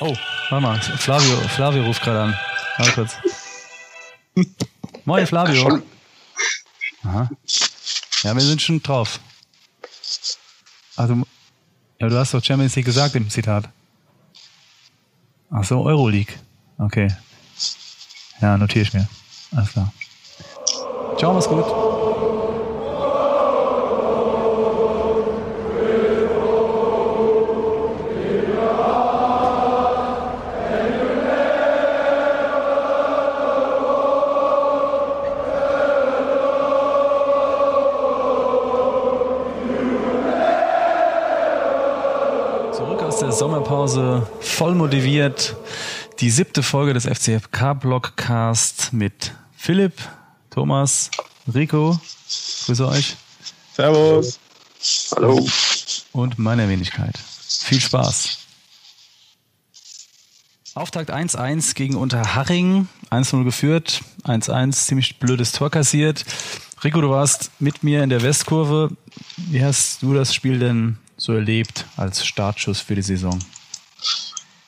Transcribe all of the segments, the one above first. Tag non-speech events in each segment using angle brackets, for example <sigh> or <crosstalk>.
Oh, warte mal. Flavio, Flavio ruft gerade an. Warte kurz. Moin, Flavio. Aha. Ja, wir sind schon drauf. Also, ja, du hast doch Champions League gesagt im Zitat. Ach so, Euroleague. Okay. Ja, notiere ich mir. Alles klar. Ciao, mach's gut. Sommerpause, voll motiviert. Die siebte Folge des FCFK-Blogcast mit Philipp, Thomas, Rico. Grüße euch. Servus. Hallo. Und meiner Wenigkeit. Viel Spaß. Auftakt 1-1 gegen Unterhaching. 1-0 geführt. 1-1, ziemlich blödes Tor kassiert. Rico, du warst mit mir in der Westkurve. Wie hast du das Spiel denn so erlebt als Startschuss für die Saison?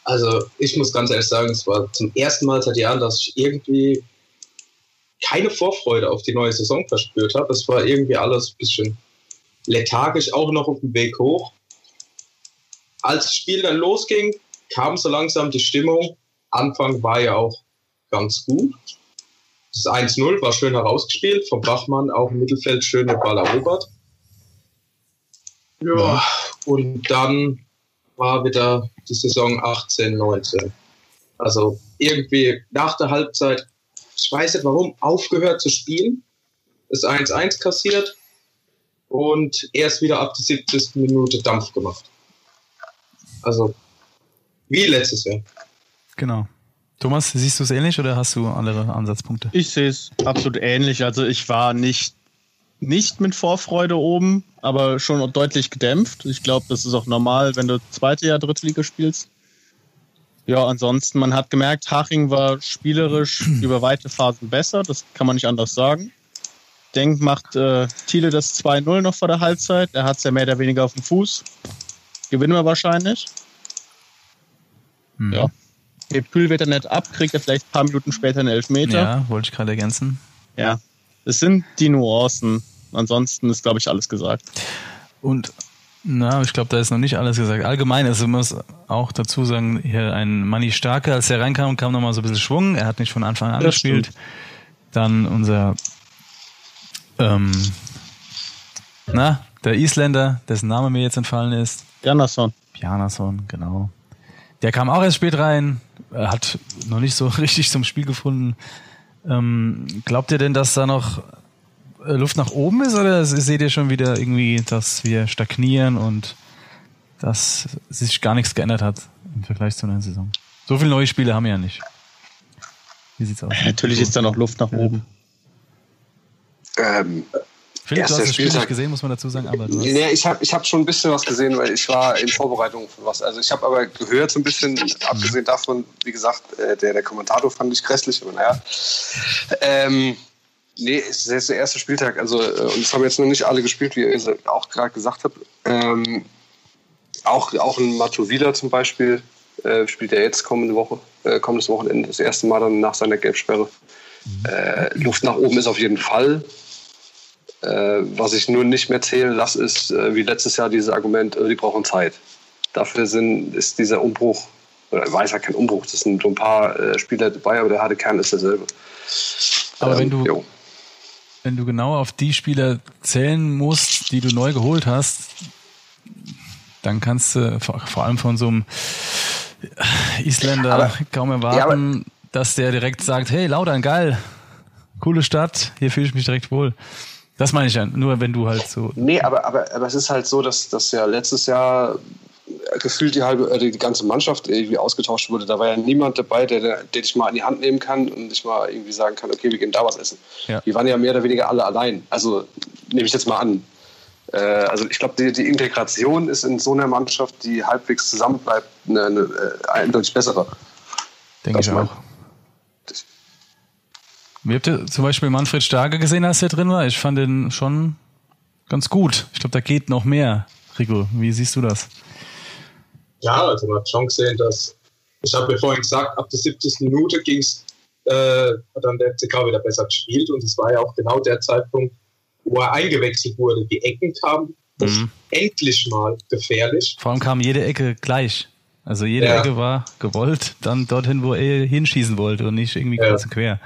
Also ich muss ganz ehrlich sagen, es war zum ersten Mal seit Jahren, dass ich irgendwie keine Vorfreude auf die neue Saison verspürt habe. Es war irgendwie alles ein bisschen lethargisch, auch noch auf dem Weg hoch. Als das Spiel dann losging, kam so langsam die Stimmung. Anfang war ja auch ganz gut. Das 1-0 war schön herausgespielt, vom Bachmann auch im Mittelfeld schön den Ball erobert. Ja, und dann war wieder die Saison 18, 19. Also irgendwie nach der Halbzeit, ich weiß nicht warum, aufgehört zu spielen, das 1-1 kassiert und erst wieder ab der 70. Minute Dampf gemacht. Also wie letztes Jahr. Genau. Thomas, siehst du es ähnlich oder hast du andere Ansatzpunkte? Ich sehe es absolut ähnlich. Also ich war nicht, nicht mit Vorfreude oben, aber schon deutlich gedämpft. Ich glaube, das ist auch normal, wenn du zweite Jahr Drittliga spielst. Ja, ansonsten, man hat gemerkt, Haching war spielerisch <clears throat> über weite Phasen besser. Das kann man nicht anders sagen. Denk macht äh, Thiele das 2-0 noch vor der Halbzeit. Er hat es ja mehr oder weniger auf dem Fuß. Gewinnen wir wahrscheinlich. Mhm. Ja. Hebt Kühlwetter nicht ab, kriegt er vielleicht ein paar Minuten später einen Elfmeter. Ja, wollte ich gerade ergänzen. Ja. Es sind die Nuancen. Ansonsten ist, glaube ich, alles gesagt. Und na, ich glaube, da ist noch nicht alles gesagt. Allgemein, also man muss auch dazu sagen, hier ein Manni Starke, als er reinkam, kam nochmal so ein bisschen Schwung. Er hat nicht von Anfang an Das gespielt. stimmt. Dann unser ähm, na, der Isländer, dessen Name mir jetzt entfallen ist. Janasson. Bjarnason, genau. Der kam auch erst spät rein, er hat noch nicht so <laughs> richtig zum Spiel gefunden. Ähm, glaubt ihr denn, dass da noch äh, Luft nach oben ist oder seht ihr schon wieder irgendwie, dass wir stagnieren und dass sich gar nichts geändert hat im Vergleich zu einer Saison? So viele neue Spiele haben wir ja nicht. Wie sieht's aus? Natürlich ist da noch Luft nach oben. Ähm, Philipp, du hast das Spiel nicht Spieltag. gesehen, muss man dazu sagen, aber nee, ich habe ich hab schon ein bisschen was gesehen, weil ich war in Vorbereitung für was. Also ich habe aber gehört so ein bisschen, abgesehen davon, wie gesagt, äh, der, der Kommentator fand ich grässlich, aber naja. Ähm, nee, es ist jetzt der erste Spieltag. Also, äh, und es haben jetzt noch nicht alle gespielt, wie ihr auch gerade gesagt habt. Ähm, auch, auch ein Vida zum Beispiel äh, spielt er jetzt kommende Woche, äh, kommendes Wochenende das erste Mal dann nach seiner Gelbsperre. Äh, Luft nach oben ist auf jeden Fall. Äh, was ich nur nicht mehr zählen lasse, ist wie letztes Jahr dieses Argument, die brauchen Zeit. Dafür sind, ist dieser Umbruch, oder weiß ja kein Umbruch, das sind so ein paar Spieler dabei, aber der harte Kern ist derselbe. Aber wenn du- jo. Wenn du genau auf die Spieler zählen musst, die du neu geholt hast, dann kannst du vor, allem von so einem Isländer Aber- kaum erwarten, dass der direkt sagt, hey, Laudern, geil, coole Stadt, hier fühle ich mich direkt wohl. Das meine ich ja, nur wenn du halt so... Nee, aber, aber, aber es ist halt so, dass, dass ja letztes Jahr gefühlt die halbe, äh, die ganze Mannschaft irgendwie ausgetauscht wurde. Da war ja niemand dabei, der, der dich mal an die Hand nehmen kann und dich mal irgendwie sagen kann, okay, wir gehen da was essen. Ja. Die waren ja mehr oder weniger alle allein. Also nehme ich jetzt mal an. Äh, also ich glaube, die, die Integration ist in so einer Mannschaft, die halbwegs zusammenbleibt, eine, eine äh, eindeutig bessere. Denke ich auch. Wie habt ihr zum Beispiel Manfred Starke gesehen, als der drin war? Ich fand den schon ganz gut. Ich glaube, da geht noch mehr. Rico, wie siehst du das? Ja, also man hat schon gesehen, dass ich habe mir vorhin gesagt, ab der 70. Minute ging's, äh, hat dann der FCK wieder besser gespielt und es war ja auch genau der Zeitpunkt, wo er eingewechselt wurde. Die Ecken kamen mhm. endlich mal gefährlich. Vor allem kam jede Ecke gleich. Also jede ja. Ecke war gewollt, dann dorthin, wo er hinschießen wollte und nicht irgendwie ja. kreuz und quer.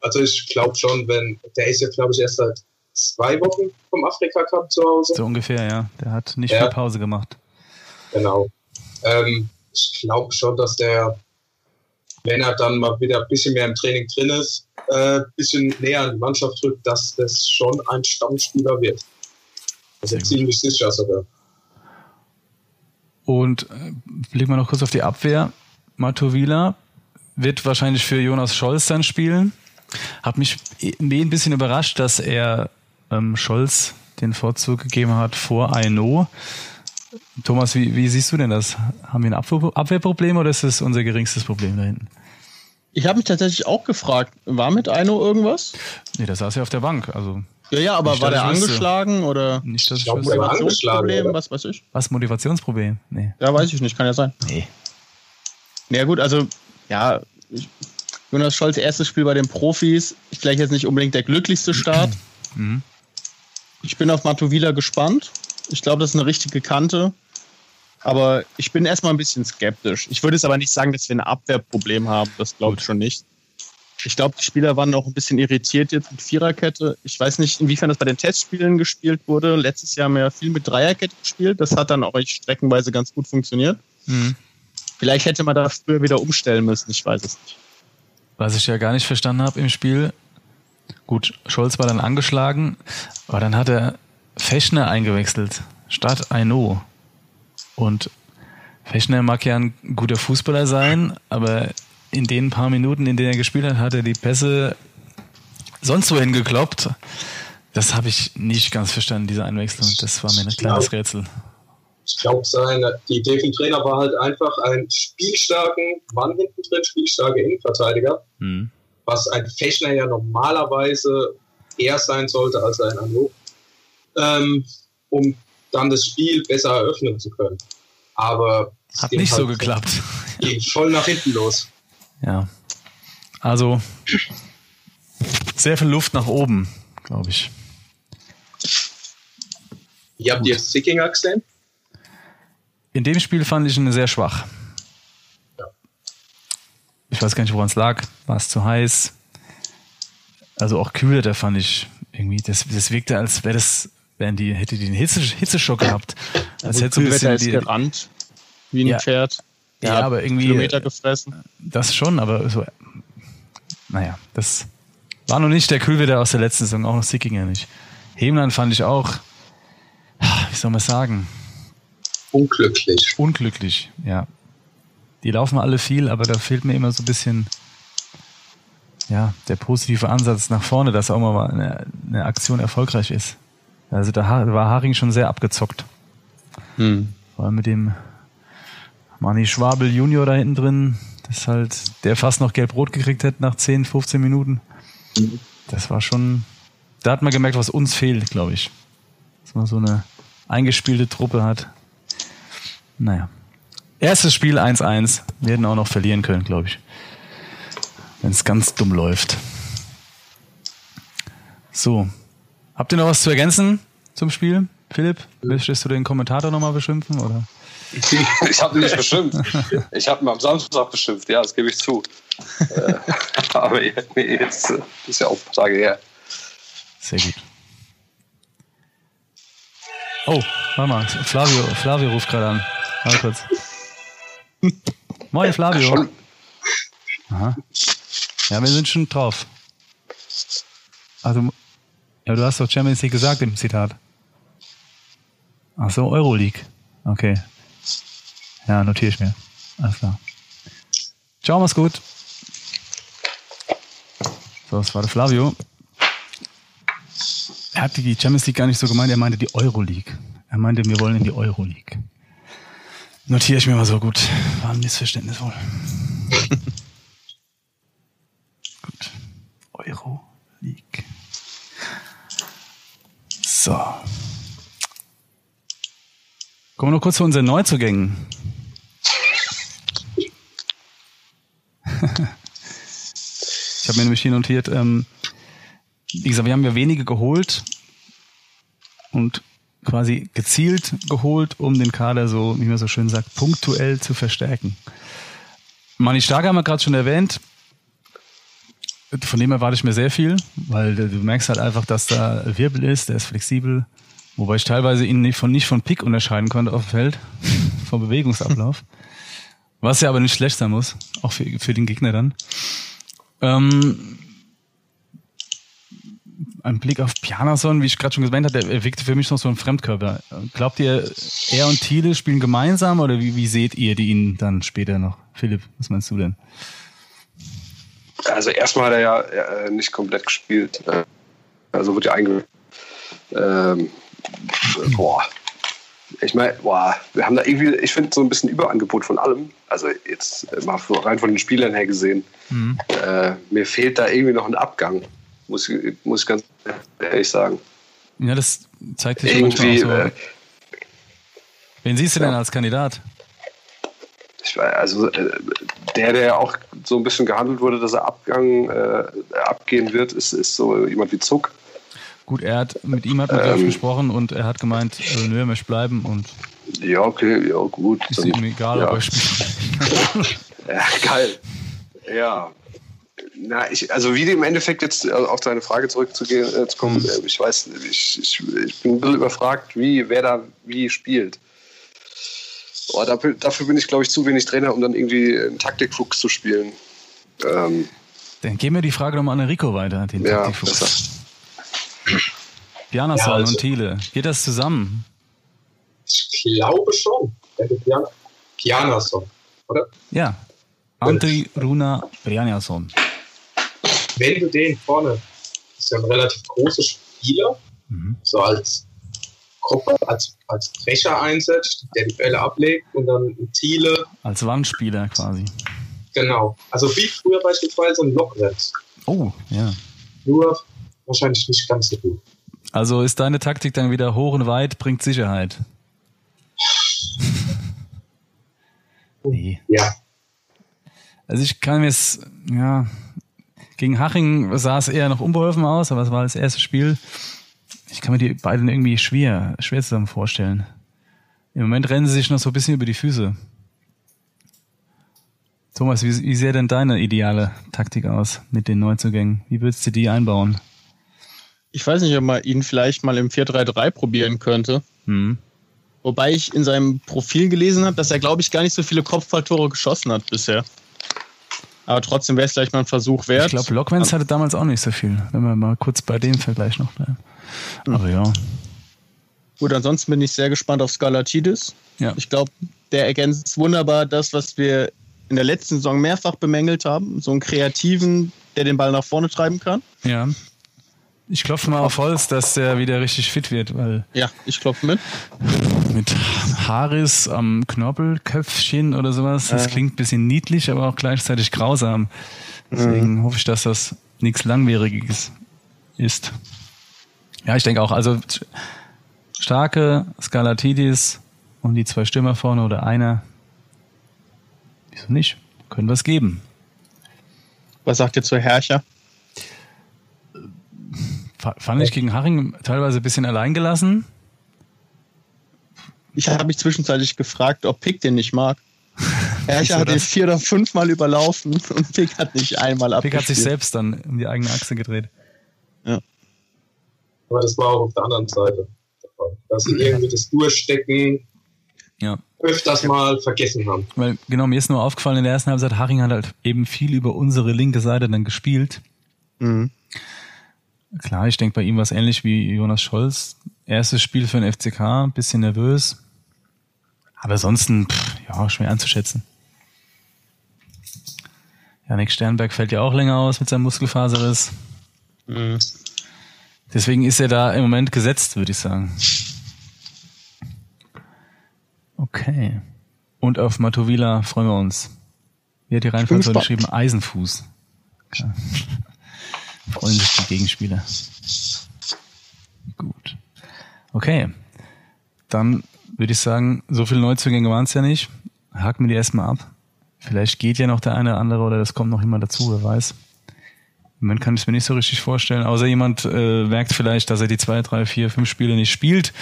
Also ich glaube schon, wenn, der ist ja glaube ich erst seit zwei Wochen vom Afrika Cup zu Hause. So ungefähr, ja. Der hat nicht ja. viel Pause gemacht. Genau. Ähm, ich glaube schon, dass der, wenn er dann mal wieder ein bisschen mehr im Training drin ist, ein äh, bisschen näher an die Mannschaft rückt, dass das schon ein Stammspieler wird. Also ziemlich sicher sogar. Und äh, blicken wir noch kurz auf die Abwehr. Matovila wird wahrscheinlich für Jonas Scholz dann spielen. Hat mich ein bisschen überrascht, dass er ähm, Scholz den Vorzug gegeben hat vor Aino. Thomas, wie, wie siehst du denn das? Haben wir ein Abwehr Abwehrproblem oder ist das unser geringstes Problem da hinten? Ich habe mich tatsächlich auch gefragt, war mit Aino irgendwas? Nee, der saß ja auf der Bank. Also ja, ja, aber nicht, war der angeschlagen oder nicht das glaub, Motivationsproblem, was weiß ich? Was Motivationsproblem? Nee. Ja, weiß ich nicht, kann ja sein. Nee. Na ja, gut, also ja, ich, Jonas Scholz erstes Spiel bei den Profis, vielleicht jetzt nicht unbedingt der glücklichste Start. Mhm. Ich bin auf Matovila gespannt. Ich glaube, das ist eine richtige Kante. Aber ich bin erstmal ein bisschen skeptisch. Ich würde es aber nicht sagen, dass wir ein Abwehrproblem haben. Das glaube ich schon nicht. Ich glaube, die Spieler waren auch ein bisschen irritiert jetzt mit Viererkette. Ich weiß nicht, inwiefern das bei den Testspielen gespielt wurde. Letztes Jahr haben wir ja viel mit Dreierkette gespielt. Das hat dann auch streckenweise ganz gut funktioniert. Mhm. Vielleicht hätte man da früher wieder umstellen müssen. Ich weiß es nicht. Was ich ja gar nicht verstanden habe im Spiel, gut, Scholz war dann angeschlagen, aber dann hat er Fechner eingewechselt statt Aino. Und Fechner mag ja ein guter Fußballer sein, aber in den paar Minuten, in denen er gespielt hat, hat er die Pässe sonst wohin gekloppt. Das habe ich nicht ganz verstanden, diese Einwechslung. Das war mir ein kleines Rätsel. Ich glaube, die Idee vom Trainer war halt einfach einen spielstarken Mann hinten drin, spielstarke Innenverteidiger, mhm. was ein Fechner ja normalerweise eher sein sollte als ein Anruf, ähm, um dann das Spiel besser eröffnen zu können. Aber hat nicht halt so geklappt. Ging voll nach hinten los. Ja. Also sehr viel Luft nach oben, glaube ich. Wie habt ihr Sickinger gesehen? In dem Spiel fand ich ihn sehr schwach. Ja. Ich weiß gar nicht, woran es lag. War es zu heiß? Also auch Kühler, da fand ich irgendwie, das, das wirkte, als wäre das, wären die, hätte die einen Hitze, Hitzeschock gehabt. Als also hätte so ein bisschen ist die, gerannt, wie ein ja, Pferd. Ja, ja, aber irgendwie. Kilometer gefressen. Das schon, aber so. Naja, das war noch nicht der Kühlwetter aus der letzten Saison, auch noch Sickinger nicht. Hemland fand ich auch, wie soll man sagen? Unglücklich. Unglücklich, ja. Die laufen alle viel, aber da fehlt mir immer so ein bisschen, ja, der positive Ansatz nach vorne, dass auch mal eine, eine Aktion erfolgreich ist. Also da war Haring schon sehr abgezockt. Hm. Vor allem mit dem Manni Schwabel Junior da hinten drin, das halt, der fast noch gelb-rot gekriegt hat nach 10, 15 Minuten. Das war schon, da hat man gemerkt, was uns fehlt, glaube ich. Dass man so eine eingespielte Truppe hat. Naja. Erstes Spiel 1-1. Wir hätten auch noch verlieren können, glaube ich. Wenn es ganz dumm läuft. So. Habt ihr noch was zu ergänzen zum Spiel? Philipp, möchtest du den Kommentator nochmal beschimpfen? Oder? <laughs> ich habe ihn nicht beschimpft. Ich habe ihn am Samstag beschimpft, ja, das gebe ich zu. Äh, <laughs> aber jetzt ist ja auch ein paar Tage her. Sehr gut. Oh, warte mal, Flavio, Flavio ruft gerade an. Warte kurz. Moin, Flavio. Aha. Ja, wir sind schon drauf. Also, ja, du hast doch Champions League gesagt im Zitat. Ach so, Euroleague. Okay. Ja, notiere ich mir. Alles klar. Ciao, mach's gut. So, das war der Flavio. Er hat die Champions League gar nicht so gemeint, er meinte die Euroleague. Er meinte, wir wollen in die Euroleague. Notiere ich mir mal so gut. War ein Missverständnis wohl. <laughs> gut. Euroleague. So. Kommen wir noch kurz zu unseren Neuzugängen. <laughs> ich habe mir nämlich hier notiert, ähm, wie gesagt, wir haben ja wenige geholt und quasi gezielt geholt, um den Kader so, wie man so schön sagt, punktuell zu verstärken. Mani Stark haben wir gerade schon erwähnt. Von dem erwarte ich mir sehr viel, weil du merkst halt einfach, dass da Wirbel ist, der ist flexibel. Wobei ich teilweise ihn nicht von, nicht von Pick unterscheiden konnte auf dem Feld, <laughs> vom Bewegungsablauf. Was ja aber nicht schlecht sein muss, auch für, für den Gegner dann. Ähm, ein Blick auf Pianason, wie ich gerade schon gesagt habe, der wirkte für mich noch so ein Fremdkörper. Glaubt ihr, er und Thiele spielen gemeinsam oder wie, wie seht ihr die ihn dann später noch? Philipp, was meinst du denn? Also erstmal hat er ja äh, nicht komplett gespielt. Äh, also wird ja einge... Ähm, boah. Ich meine, boah, wir haben da irgendwie, ich finde, so ein bisschen Überangebot von allem. Also jetzt mal rein von den Spielern her gesehen. Mhm. Äh, mir fehlt da irgendwie noch ein Abgang, muss, muss ich ganz ehrlich sagen. Ja, das zeigt sich irgendwie. So. Äh, Wen siehst du ja. denn als Kandidat? Also der, der auch so ein bisschen gehandelt wurde, dass er Abgang äh, abgehen wird, ist, ist so jemand wie Zuck. Gut, er hat mit ihm hat man ähm, gesprochen und er hat gemeint, äh, nö, er möchte bleiben und ja, okay, ja, gut. Ist dann, ihm egal, ja. aber er spielt. <laughs> ja, geil. Ja. Na, ich, also wie im Endeffekt jetzt äh, auf deine Frage zurückzugehen, äh, zu kommen, mhm. ich weiß, ich, ich, ich bin ein bisschen überfragt, wie, wer da wie spielt. Oh, dafür, dafür bin ich, glaube ich, zu wenig Trainer, um dann irgendwie einen Taktikfuchs zu spielen. Ähm, dann geben wir die Frage nochmal an Enrico weiter, den ja, Taktikfuchs. Besser. Bjarnason ja, also, und Thiele. Geht das zusammen? Ich glaube schon. Bjarnason, oder? Ja. Andri Runa Bjarnason. Wenn du den vorne, ist ja ein relativ großer Spieler, mhm. so als Gruppe, als, als Brecher einsetzt, der die Bälle ablegt und dann Thiele. Als Wandspieler quasi. Genau. Also wie früher beispielsweise ein Lokrenz. Oh, ja. Nur wahrscheinlich nicht ganz so gut. Also ist deine Taktik dann wieder hoch und weit, bringt Sicherheit? <laughs> nee. Ja. Also ich kann mir es, ja, gegen Haching sah es eher noch unbeholfen aus, aber es war das erste Spiel. Ich kann mir die beiden irgendwie schwer, schwer zusammen vorstellen. Im Moment rennen sie sich noch so ein bisschen über die Füße. Thomas, wie, wie sähe denn deine ideale Taktik aus mit den Neuzugängen? Wie würdest du die einbauen? Ich weiß nicht, ob man ihn vielleicht mal im 4-3-3 probieren könnte. Mhm. Wobei ich in seinem Profil gelesen habe, dass er, glaube ich, gar nicht so viele Kopfballtore geschossen hat bisher. Aber trotzdem wäre es vielleicht mal ein Versuch wert. Ich glaube, Lockmans hatte damals auch nicht so viel, wenn wir mal kurz bei dem Vergleich noch bleiben. Mhm. Aber ja. Gut, ansonsten bin ich sehr gespannt auf Skalatidis. Ja. Ich glaube, der ergänzt wunderbar das, was wir in der letzten Saison mehrfach bemängelt haben. So einen Kreativen, der den Ball nach vorne treiben kann. Ja. Ich klopfe mal auf Holz, dass der wieder richtig fit wird, weil. Ja, ich klopfe mit. Mit Haares am Knorpelköpfchen oder sowas. Das äh. klingt ein bisschen niedlich, aber auch gleichzeitig grausam. Deswegen mhm. hoffe ich, dass das nichts Langwieriges ist. Ja, ich denke auch, also starke Skalatidis und die zwei Stürmer vorne oder einer. Wieso nicht? Können wir es geben. Was sagt ihr zu Herrscher? Fand ich gegen Haring teilweise ein bisschen alleingelassen. Ich habe mich zwischenzeitlich gefragt, ob Pick den nicht mag. <laughs> Herrscher hat ihn vier oder fünfmal überlaufen und Pick hat nicht einmal abgespielt. Pick hat sich selbst dann um die eigene Achse gedreht. Ja. Aber das war auch auf der anderen Seite. Dass sie irgendwie das Durchstecken ja. öfters mal vergessen haben. Weil, genau, mir ist nur aufgefallen, in der ersten Halbzeit, Haring hat halt eben viel über unsere linke Seite dann gespielt. Mhm. Klar, ich denke bei ihm war es ähnlich wie Jonas Scholz. Erstes Spiel für den FCK, ein bisschen nervös. Aber ansonsten, pff, ja, schwer einzuschätzen. Janik Sternberg fällt ja auch länger aus mit seinem Muskelfaserriss. Mhm. Deswegen ist er da im Moment gesetzt, würde ich sagen. Okay. Und auf Matovila freuen wir uns. Wie hat die Reihenfolge geschrieben? Eisenfuß. Freuen sich die Gegenspieler. Gut. Okay. Dann würde ich sagen, so viele Neuzugänge waren es ja nicht. Haken wir die erstmal ab. Vielleicht geht ja noch der eine oder andere oder das kommt noch jemand dazu, wer weiß. Man kann es mir nicht so richtig vorstellen, außer jemand äh, merkt vielleicht, dass er die zwei, drei, vier, fünf Spiele nicht spielt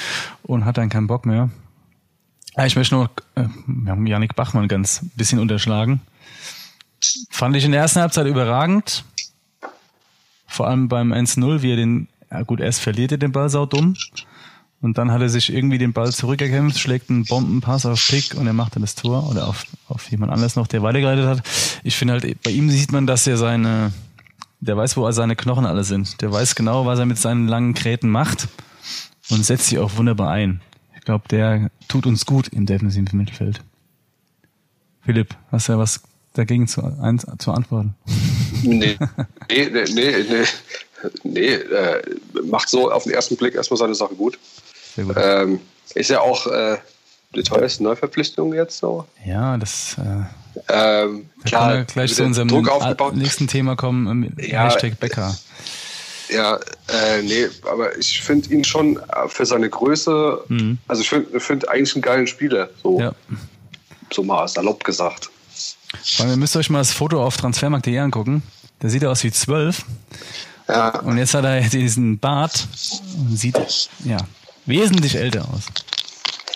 und hat dann keinen Bock mehr. Ja, ich möchte noch, äh, wir haben Janik Bachmann ganz bisschen unterschlagen. Fand ich in der ersten Halbzeit überragend. Vor allem beim 1-0, wie er den, ja gut, erst verliert er den Ball sau dumm. Und dann hat er sich irgendwie den Ball zurückerkämpft, schlägt einen Bombenpass auf Pick und er macht dann das Tor oder auf, auf jemand anders noch, der weitergeleitet hat. Ich finde halt, bei ihm sieht man, dass er seine, der weiß, wo seine Knochen alle sind. Der weiß genau, was er mit seinen langen Gräten macht und setzt sich auch wunderbar ein. Ich glaube, der tut uns gut im defensiven Mittelfeld. Philipp, hast du ja was dagegen zu, ein, zu antworten? Nee, nee, nee, nee, nee, äh, macht so auf den ersten Blick erstmal seine Sache gut. Sehr gut. Ähm, ist ja auch äh, die teuerste Neuverpflichtung jetzt so. Ja, das. Äh, ähm, klar, wir gleich zu unserem nächsten Thema kommen. Ähm, ja, Hashtag Becker. Ja, äh, nee, aber ich finde ihn schon für seine Größe, mhm. also ich finde find eigentlich einen geilen Spieler, so, ja. so mal salopp gesagt. Weil ihr müsst euch mal das Foto auf transfermarkt.de angucken. Der sieht aus wie zwölf. Ja. Und jetzt hat er diesen Bart und sieht ja wesentlich älter aus.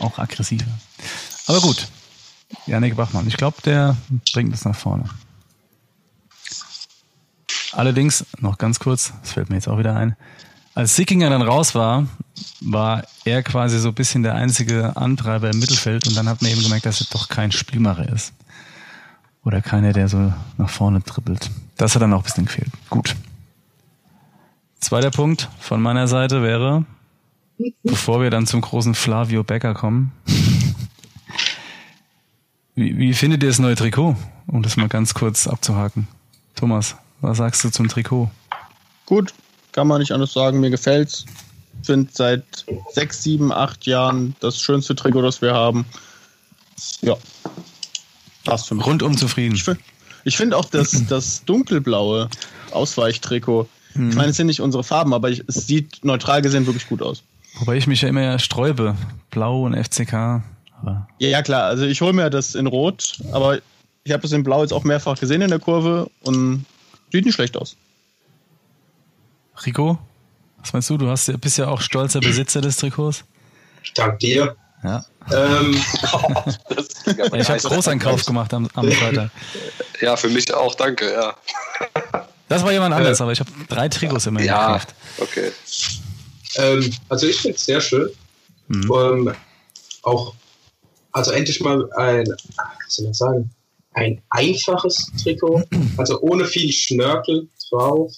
Auch aggressiver. Aber gut. Janik Bachmann. Ich glaube, der bringt es nach vorne. Allerdings, noch ganz kurz, das fällt mir jetzt auch wieder ein. Als Sickinger dann raus war, war er quasi so ein bisschen der einzige Antreiber im Mittelfeld und dann hat man eben gemerkt, dass er doch kein Spielmacher ist. Oder keiner, der so nach vorne trippelt. Das hat dann auch ein bisschen gefehlt. Gut. Zweiter Punkt von meiner Seite wäre, bevor wir dann zum großen Flavio Becker kommen. Wie, wie findet ihr das neue Trikot? Um das mal ganz kurz abzuhaken. Thomas, was sagst du zum Trikot? Gut, kann man nicht anders sagen. Mir gefällt's. Finde seit sechs, sieben, acht Jahren das schönste Trikot, das wir haben. Ja, Passt für mich. Rundum zufrieden. Ich, ich finde auch das, <clears throat> das dunkelblaue Ausweichtrikot. Mhm. Ich meine, es sind nicht unsere Farben, aber ich, es sieht neutral gesehen wirklich gut aus. Wobei ich mich ja immer sträube. Blau und FCK. Aber ja, ja, klar. Also ich hole mir das in Rot, aber ich habe das in Blau jetzt auch mehrfach gesehen in der Kurve und sieht nicht schlecht aus. Rico, was meinst du? Du hast, bist ja auch stolzer Besitzer des Trikots. Dank dir. Ja. Ähm, <laughs> ich habe Großeinkauf gemacht am, am Freitag. Ja, für mich auch, danke, ja. Das war jemand anderes, äh, aber ich habe drei Trikots immer ja, gekauft. okay. Ähm, also ich finde es sehr schön. Mhm. Ähm, auch, also endlich mal ein, was soll ich sagen, ein einfaches Trikot, <clears throat> also ohne viel Schnörkel drauf.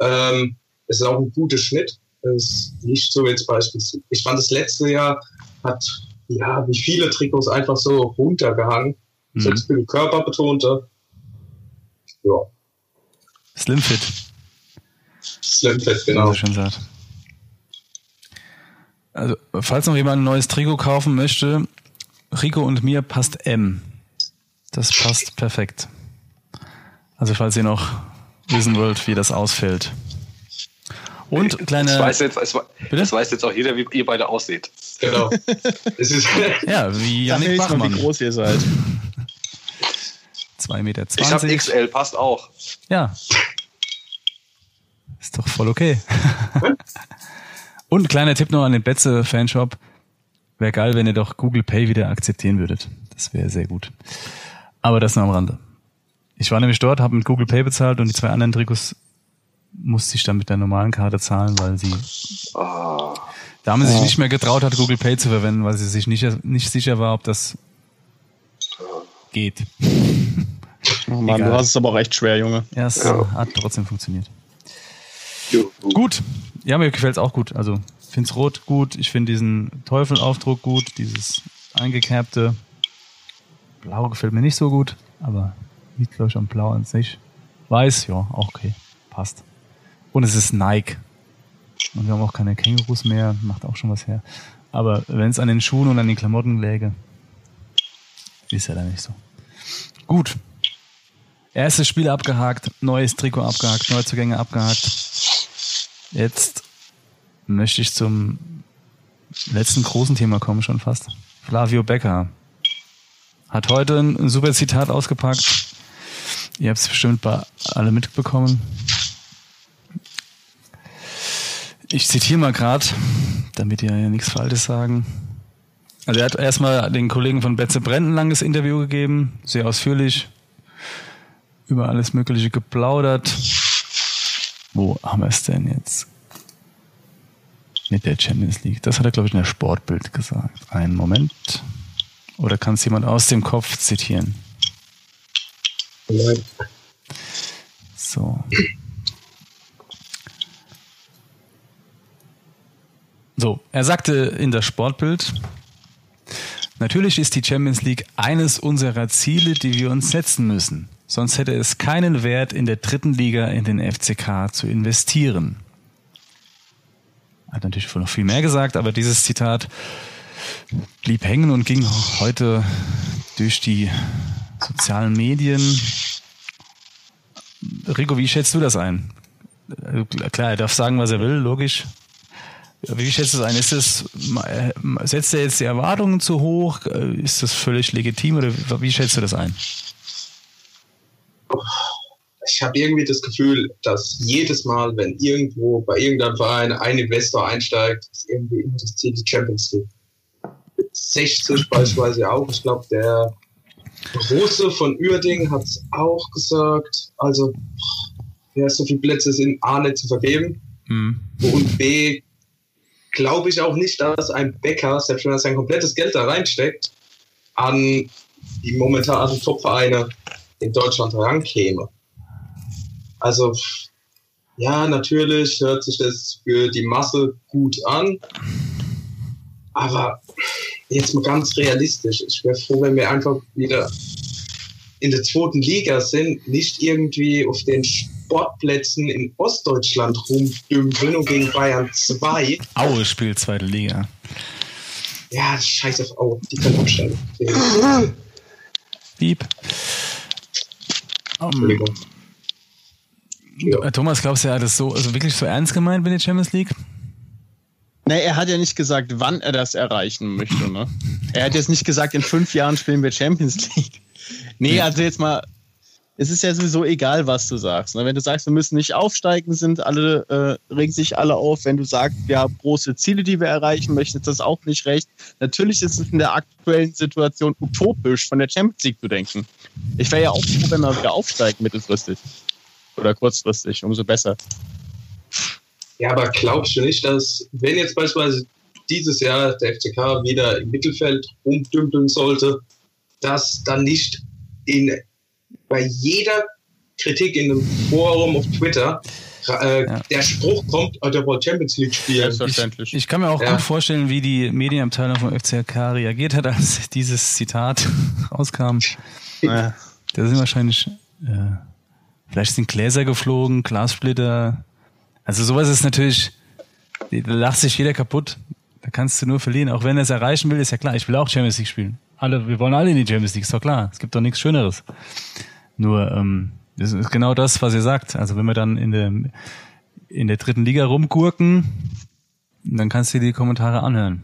Ähm, es ist auch ein guter Schnitt. Es ist nicht so jetzt beispielsweise. Ich fand das letzte Jahr hat, ja, wie viele Trikots einfach so runtergehangen. Mhm. Selbst für den Körper betonte. Ja. Slimfit. Slimfit, genau. Also schon sagt. Also, falls noch jemand ein neues Trikot kaufen möchte, Rico und mir passt M. Das passt perfekt. Also, falls ihr noch wissen wollt, wie das ausfällt. Und kleine. Das weiß jetzt, das weiß jetzt auch jeder, wie ihr beide aussieht. Genau. es ist <laughs> ja, wie Janik Bachmann. wie groß ihr seid. 2,20 Meter. Ich habe XL, passt auch. Ja. Ist doch voll okay. Und kleiner Tipp noch an den Betze Fanshop. Wäre geil, wenn ihr doch Google Pay wieder akzeptieren würdet. Das wäre sehr gut. Aber das nur am Rande. Ich war nämlich dort, habe mit Google Pay bezahlt und die zwei anderen Trikots musste ich dann mit der normalen Karte zahlen, weil sie oh. Dame sich nicht mehr getraut hat, Google Pay zu verwenden, weil sie sich nicht, nicht sicher war, ob das geht. Oh Mann, du hast es aber auch echt schwer, Junge. Ja, es ja. hat trotzdem funktioniert. Jo. Gut. Ja, mir gefällt es auch gut. Also, ich finde es rot gut. Ich finde diesen Teufelaufdruck gut. Dieses eingekerbte Blau gefällt mir nicht so gut. Aber liegt, glaube ich, am Blau an sich. Weiß, ja, auch okay. Passt. Und es ist Nike. Und wir haben auch keine Kängurus mehr, macht auch schon was her. Aber wenn es an den Schuhen und an den Klamotten läge, ist ja da nicht so. Gut. Erstes Spiel abgehakt, neues Trikot abgehakt, Neuzugänge abgehakt. Jetzt möchte ich zum letzten großen Thema kommen schon fast. Flavio Becker hat heute ein, ein super Zitat ausgepackt. Ihr habt es bestimmt bei alle mitbekommen. Ich zitiere mal gerade, damit ihr ja nichts Falsches sagen. Also er hat erstmal den Kollegen von Betze Brent ein langes Interview gegeben, sehr ausführlich, über alles Mögliche geplaudert. Wo haben wir es denn jetzt? Mit der Champions League. Das hat er, glaube ich, in der Sportbild gesagt. Einen Moment. Oder kann es jemand aus dem Kopf zitieren? Nein. So. So, er sagte in der Sportbild, natürlich ist die Champions League eines unserer Ziele, die wir uns setzen müssen. Sonst hätte es keinen Wert, in der dritten Liga in den FCK zu investieren. Hat natürlich noch viel mehr gesagt, aber dieses Zitat blieb hängen und ging heute durch die sozialen Medien. Rico, wie schätzt du das ein? Also klar, er darf sagen, was er will, logisch. Wie schätzt du das ein? Ist das, setzt er jetzt die Erwartungen zu hoch? Ist das völlig legitim oder wie schätzt du das ein? Ich habe irgendwie das Gefühl, dass jedes Mal, wenn irgendwo bei irgendeinem Verein ein Investor einsteigt, ist irgendwie immer das Ziel die Champions League. 60 beispielsweise auch. Ich glaube, der Russe von Uerding hat es auch gesagt. Also, ja, so viele Plätze sind A nicht zu vergeben. Mhm. Und B, glaube ich auch nicht, dass ein Bäcker, selbst wenn er sein komplettes Geld da reinsteckt, an die momentanen Top-Vereine in Deutschland rankäme. Also, ja, natürlich hört sich das für die Masse gut an, aber jetzt mal ganz realistisch. Ich wäre froh, wenn wir einfach wieder in der zweiten Liga sind, nicht irgendwie auf den Sportplätzen in Ostdeutschland rumdümpeln und gegen Bayern 2. Aue spielt zweite Liga. Ja, scheiß auf Aue, die können absteigen. Piep. Entschuldigung. Ja. Thomas, glaubst du, er hat das so, also wirklich so ernst gemeint mit der Champions League? Nee, er hat ja nicht gesagt, wann er das erreichen möchte. Ne? Er hat jetzt nicht gesagt, in fünf Jahren spielen wir Champions League. Nee, also jetzt mal, es ist ja sowieso egal, was du sagst. Ne? Wenn du sagst, wir müssen nicht aufsteigen, sind alle, äh, regen sich alle auf. Wenn du sagst, wir haben große Ziele, die wir erreichen möchten, ist das auch nicht recht. Natürlich ist es in der aktuellen Situation utopisch, von der Champions League zu denken. Ich wäre ja auch froh, wenn wir wieder aufsteigen mittelfristig. Oder kurzfristig, umso besser. Ja, aber glaubst du nicht, dass, wenn jetzt beispielsweise dieses Jahr der FCK wieder im Mittelfeld rumdümpeln sollte, dass dann nicht in, bei jeder Kritik in einem Forum auf Twitter äh, ja. der Spruch kommt, oh, der wollte Champions League spielen. Selbstverständlich. Ich, ich kann mir auch ja. gut vorstellen, wie die Medienabteilung vom FCK reagiert hat, als dieses Zitat <laughs> rauskam. Ja. Da sind wahrscheinlich, äh, vielleicht sind Gläser geflogen, Glassplitter, also sowas ist natürlich, da lacht sich jeder kaputt. Da kannst du nur verlieren. Auch wenn er es erreichen will, ist ja klar, ich will auch Champions League spielen. Alle, wir wollen alle in die Champions League, ist doch klar. Es gibt doch nichts Schöneres. Nur, ähm, das ist genau das, was ihr sagt. Also wenn wir dann in der, in der dritten Liga rumgurken, dann kannst du dir die Kommentare anhören.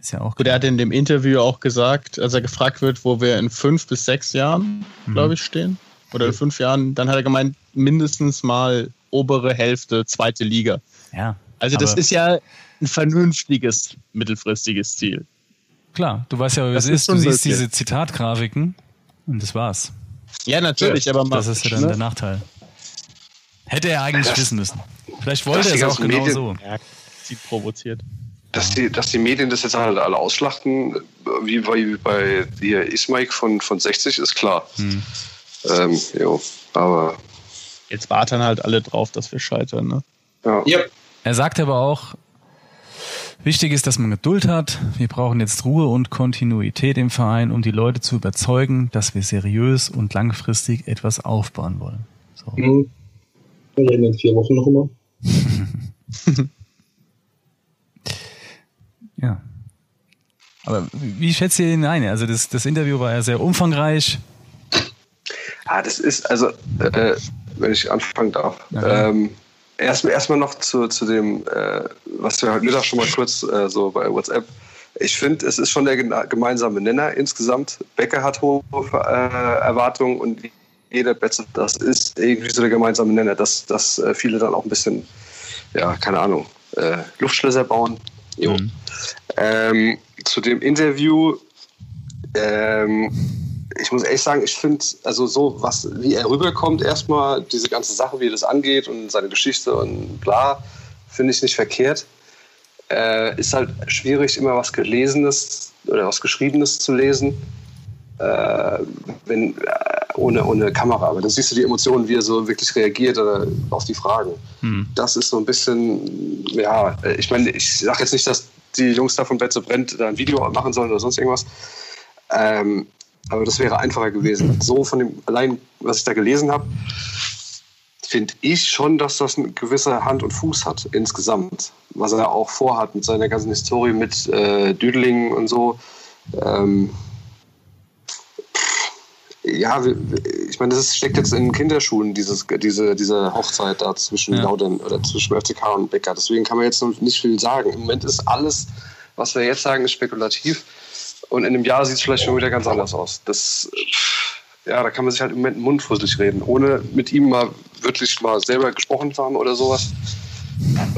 Ist ja auch. Gut, er hat in dem Interview auch gesagt, als er gefragt wird, wo wir in fünf bis sechs Jahren, mhm. glaube ich, stehen. Oder in fünf Jahren, dann hat er gemeint, mindestens mal obere Hälfte, zweite Liga. Ja. Also das ist ja ein vernünftiges mittelfristiges Ziel. Klar, du weißt ja, wie es ist. Du siehst diese Zitatgrafiken und das war's. Ja, natürlich, ja, aber das ist ja dann ne? der Nachteil. Hätte er eigentlich das, wissen müssen. Vielleicht wollte er es auch genau Medien, so. Ja, sie provoziert. Dass die, dass die Medien das jetzt halt alle ausschlachten, wie bei, bei hier Ismaik von, von 60, ist klar. Hm. Ähm, jo, aber Jetzt warten halt alle drauf, dass wir scheitern. Ne? Ja. ja. Er sagt aber auch, wichtig ist, dass man Geduld hat. Wir brauchen jetzt Ruhe und Kontinuität im Verein, um die Leute zu überzeugen, dass wir seriös und langfristig etwas aufbauen wollen. So. Mhm. In vier Wochen noch immer. <laughs> ja. Aber wie schätzt ihr ihn ein? Also das, das Interview war ja sehr umfangreich. Ah, das ist, also, äh, wenn ich anfangen darf. Ähm, erstmal erst noch zu, zu dem, äh, was wir heute Mittag schon mal kurz äh, so bei WhatsApp. Ich finde, es ist schon der gemeinsame Nenner insgesamt. Becker hat hohe äh, Erwartungen und jeder Betze, das ist irgendwie so der gemeinsame Nenner, dass, dass äh, viele dann auch ein bisschen, ja, keine Ahnung, äh, Luftschlösser bauen. Jo. Mhm. Ähm, zu dem Interview, ähm, ich muss ehrlich sagen, ich finde, also so, was, wie er rüberkommt, erstmal, diese ganze Sache, wie er das angeht und seine Geschichte und bla, finde ich nicht verkehrt. Äh, ist halt schwierig, immer was Gelesenes oder was Geschriebenes zu lesen, äh, wenn, äh, ohne, ohne Kamera. Aber da siehst du die Emotionen, wie er so wirklich reagiert oder auf die Fragen. Hm. Das ist so ein bisschen, ja, ich meine, ich sage jetzt nicht, dass die Jungs da von Betze brennt da ein Video machen sollen oder sonst irgendwas. Ähm, aber das wäre einfacher gewesen. So von dem, allein, was ich da gelesen habe, finde ich schon, dass das eine gewisse Hand und Fuß hat insgesamt. Was er auch vorhat mit seiner ganzen Historie mit äh, Düdeling und so. Ähm, ja, ich meine, das steckt jetzt in Kinderschuhen, dieses, diese, diese Hochzeit da zwischen ja. Laudern oder zwischen FCK und Becker. Deswegen kann man jetzt noch nicht viel sagen. Im Moment ist alles, was wir jetzt sagen, ist spekulativ. Und in einem Jahr sieht es vielleicht schon wieder ganz anders aus. Das, ja, da kann man sich halt im Moment mundfusselig reden, ohne mit ihm mal wirklich mal selber gesprochen zu haben oder sowas.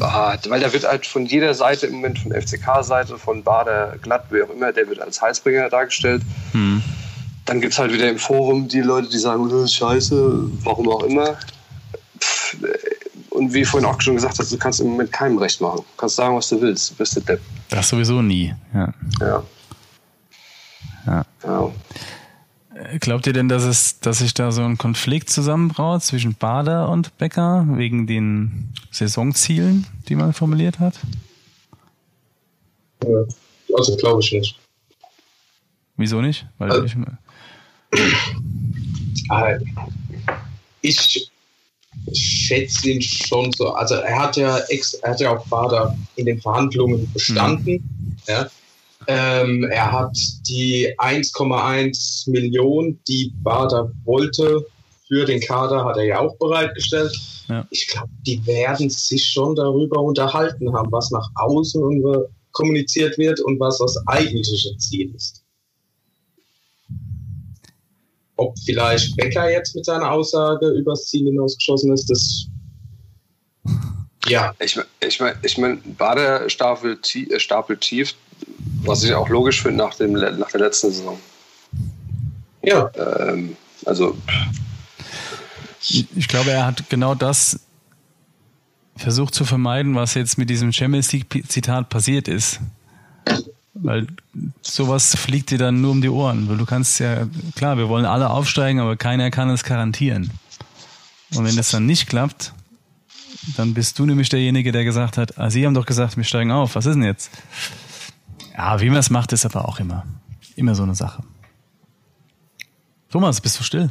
Ah, weil da wird halt von jeder Seite im Moment, von FCK-Seite, von Bader, Glatt, wer auch immer, der wird als Heilsbringer dargestellt. Hm. Dann gibt es halt wieder im Forum die Leute, die sagen, das ist scheiße, warum auch immer. Und wie vorhin auch schon gesagt hast, du kannst im Moment keinem recht machen. Du kannst sagen, was du willst. Du bist der Depp. Das sowieso nie. Ja. ja. Ja. ja. Glaubt ihr denn, dass es, dass sich da so ein Konflikt zusammenbraut zwischen Bader und Becker wegen den Saisonzielen, die man formuliert hat? Also glaube ich nicht. Wieso nicht? Weil also, ich, äh, ich schätze ihn schon so. Also er hat ja ex, er hat ja auch Bader in den Verhandlungen bestanden. Mhm. Ja. Ähm, er hat die 1,1 Millionen, die Bader wollte, für den Kader hat er ja auch bereitgestellt. Ja. Ich glaube, die werden sich schon darüber unterhalten haben, was nach außen kommuniziert wird und was das eigentliche Ziel ist. Ob vielleicht Becker jetzt mit seiner Aussage übers Ziel hinausgeschossen ist, das ja. Ich, ich meine, ich mein, Bader stapelt, äh, stapelt tief, was ich auch logisch finde nach, dem, nach der letzten Saison. Ja. Ähm, also. Ich glaube, er hat genau das versucht zu vermeiden, was jetzt mit diesem Champions League-Zitat passiert ist. Weil sowas fliegt dir dann nur um die Ohren. Weil du kannst ja, klar, wir wollen alle aufsteigen, aber keiner kann es garantieren. Und wenn das dann nicht klappt, dann bist du nämlich derjenige, der gesagt hat, ah, Sie haben doch gesagt, wir steigen auf. Was ist denn jetzt? Ja, wie man es macht, ist aber auch immer, immer so eine Sache. Thomas, bist du still?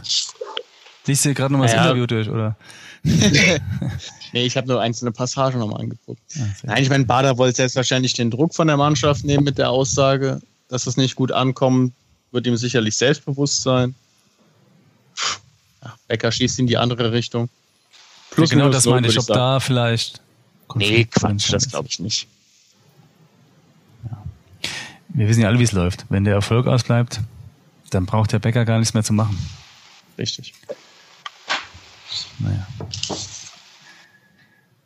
Liest du gerade nochmal das ja. Interview durch, oder? <laughs> nee, ich habe nur einzelne Passagen nochmal angeguckt. Ja, Nein, ich meine, Bader wollte selbstverständlich den Druck von der Mannschaft nehmen mit der Aussage, dass es nicht gut ankommt, wird ihm sicherlich selbstbewusst sein. Ja, Becker schießt in die andere Richtung. Plus ja, genau das meine ich, ob da vielleicht. Nee, Quatsch, das glaube ich nicht. Wir wissen ja alle, wie es läuft. Wenn der Erfolg ausbleibt, dann braucht der Bäcker gar nichts mehr zu machen. Richtig. Naja.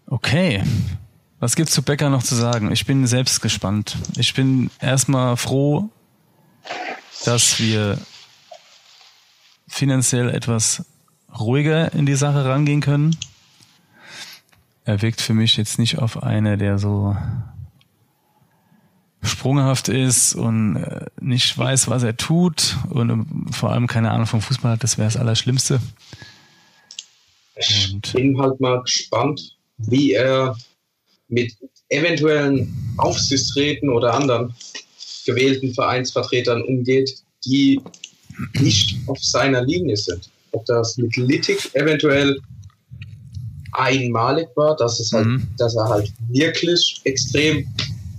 Okay. Was gibt's zu Bäcker noch zu sagen? Ich bin selbst gespannt. Ich bin erstmal froh, dass wir finanziell etwas ruhiger in die Sache rangehen können. Er wirkt für mich jetzt nicht auf eine, der so sprunghaft ist und äh, nicht weiß, was er tut und ähm, vor allem keine Ahnung vom Fußball hat, das wäre das Allerschlimmste. Ich bin halt mal gespannt, wie er mit eventuellen Aufsichtsräten oder anderen gewählten Vereinsvertretern umgeht, die nicht auf seiner Linie sind. Ob das mit Littig eventuell einmalig war, dass, es halt, mhm. dass er halt wirklich extrem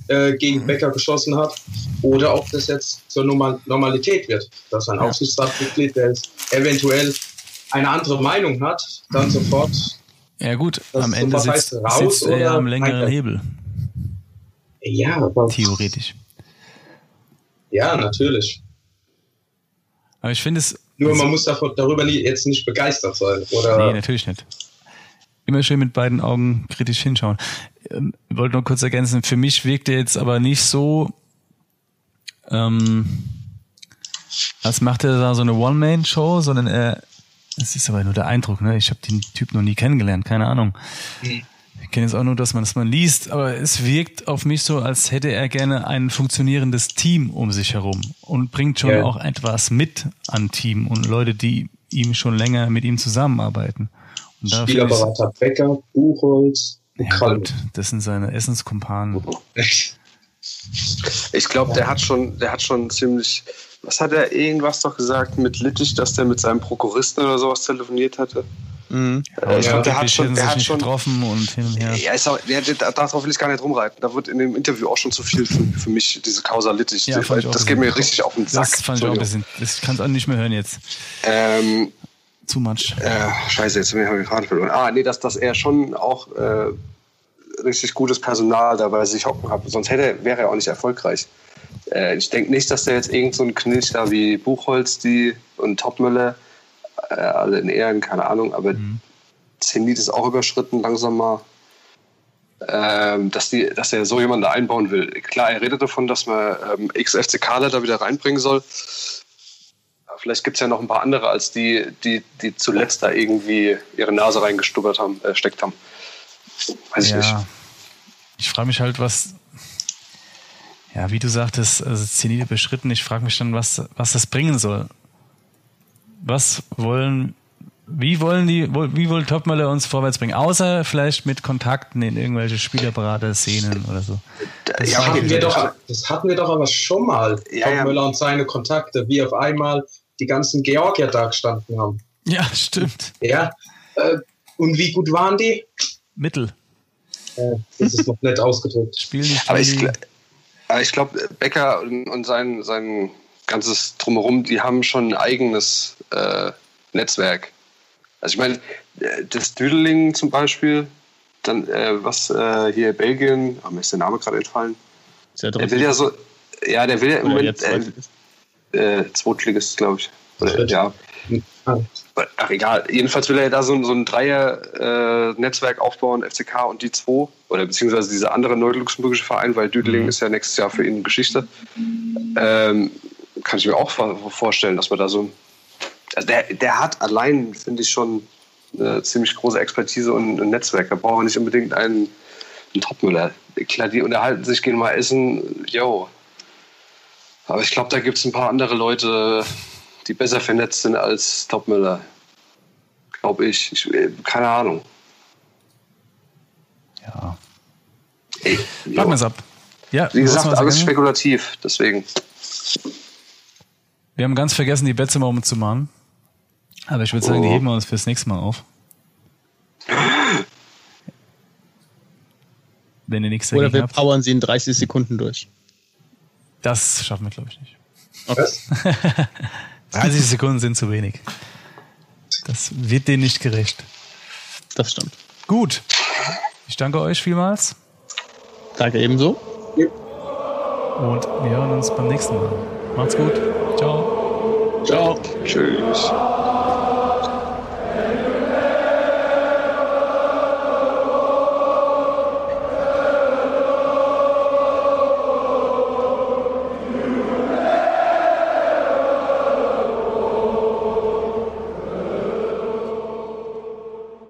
äh, gegen mhm. Becker geschossen hat, oder ob das jetzt zur Normalität wird, dass ein Aufsichtsratsmitglied, der eventuell eine andere Meinung hat, dann sofort Ja gut, am Ende sitzt, raus sitzt er ja am längeren weiter? Hebel, Ja, aber theoretisch. ja, natürlich. Aber ich finde es. Nur man muss davon, darüber nie, jetzt nicht begeistert sein. Oder Nee, natürlich nicht. Immer schön mit beiden Augen kritisch hinschauen. Ähm, Ich wollte nur kurz ergänzen, für mich wirkt er jetzt aber nicht so, ähm, als macht er da so eine One-Man-Show, sondern er, es ist aber nur der Eindruck, ne? Ich habe den Typ noch nie kennengelernt, keine Ahnung. Ich kenne jetzt auch nur, dass man das mal liest, aber es wirkt auf mich so, als hätte er gerne ein funktionierendes Team um sich herum und bringt schon Ja. auch etwas mit an Team und Leute, die ihm schon länger mit ihm zusammenarbeiten. Spielerberater Becker, Buchholz, ja, gut, das sind seine Essenskumpanen. <laughs> Ich glaube, der hat schon, der hat schon ziemlich. Was hat er irgendwas doch gesagt mit Littich, dass der mit seinem Prokuristen oder sowas telefoniert hatte? Mhm. Äh, ich ja, glaube, der hat schon, der hat nicht schon. getroffen und hin und her. Ja, ist auch, der, der, darauf will ich gar nicht rumreiten. Da wird in dem Interview auch schon zu viel für, für mich, diese Causa Littich. Ja, das ein geht mir richtig auf den Sack. Das fand ich auch ein bisschen, das kann es auch nicht mehr hören jetzt. Ähm, Too much. äh, scheiße, jetzt habe ich den Faden verloren. Ah, nee, dass, dass er schon auch äh, richtig gutes Personal dabei sich hocken hat. Sonst hätte, er- wäre er auch nicht erfolgreich. Äh, ich denke nicht, dass der jetzt irgend so ein Knilch da wie Buchholz die und Topmüller äh, alle in Ehren, keine Ahnung, aber Zenit ist auch überschritten langsam mal. Ähm, dass, die, dass er so jemanden da einbauen will. Klar, er redet davon, dass man ähm, Ex-FCKler da wieder reinbringen soll. Vielleicht gibt es ja noch ein paar andere, als die, die, die zuletzt da irgendwie ihre Nase reingestubbert haben, äh, steckt haben. Weiß ich nicht. Ja. Ich frage mich halt, was, ja, wie du sagtest, also Zenit beschritten, ich frage mich dann, was, was das bringen soll. Was wollen, wie wollen die, wie wollen Topmöller uns vorwärts bringen? Außer vielleicht mit Kontakten in irgendwelche Spielerberater-Szenen oder so. Das Ja, hatten wir doch, das hatten wir doch aber schon mal. Ja, Tom ja. Müller und seine Kontakte, wie auf einmal die ganzen Georgier da gestanden haben. Ja, stimmt. Ja. Äh, und wie gut waren die? Mittel. Äh, das ist noch nett ausgedrückt. <laughs> Spiel nicht Aber ich, aber ich glaube, Becker und, und sein, sein ganzes Drumherum, die haben schon ein eigenes äh, Netzwerk. Also ich meine, das Düdeling zum Beispiel, dann äh, was äh, hier Belgien, oh, mir ist der Name gerade entfallen. Ist ja Der will ja so, ja, der will ja im Moment jetzt äh. Äh, Zweitligist, glaube ich. Oder, ja, Ah, Ach egal, jedenfalls will er ja da so, so ein Dreier-Netzwerk aufbauen, FCK und die zwei, oder beziehungsweise dieser andere neu-luxemburgische Verein, weil Düdeling ist ja nächstes Jahr für ihn Geschichte. Ähm, kann ich mir auch vor- vorstellen, dass man da so. Also der, der hat allein, finde ich, schon eine ziemlich große Expertise und ein Netzwerk. Da braucht er nicht unbedingt einen, einen Topmüller. Klar, die unterhalten sich, gehen mal essen, yo. Aber ich glaube, da gibt es ein paar andere Leute, die besser vernetzt sind als Topmüller. Glaube ich. ich. äh, Keine Ahnung. Ja. Ey, Packen jo. wir es ab. Ja, Wie gesagt, alles gegangen? spekulativ. Deswegen. Wir haben ganz vergessen, die Betze mal umzumachen. Aber ich würde sagen, die Oh. heben wir uns fürs nächste Mal auf. <gasps> Wenn ihr nichts Oder wir habt. powern sie in 30 Sekunden durch. Das schaffen wir, glaube ich, nicht. Was? <laughs> 30 Sekunden sind zu wenig. Das wird denen nicht gerecht. Das stimmt. Gut. Ich danke euch vielmals Danke ebenso. und wir hören uns beim nächsten Mal. Macht's gut. Ciao. Ciao. Tschüss.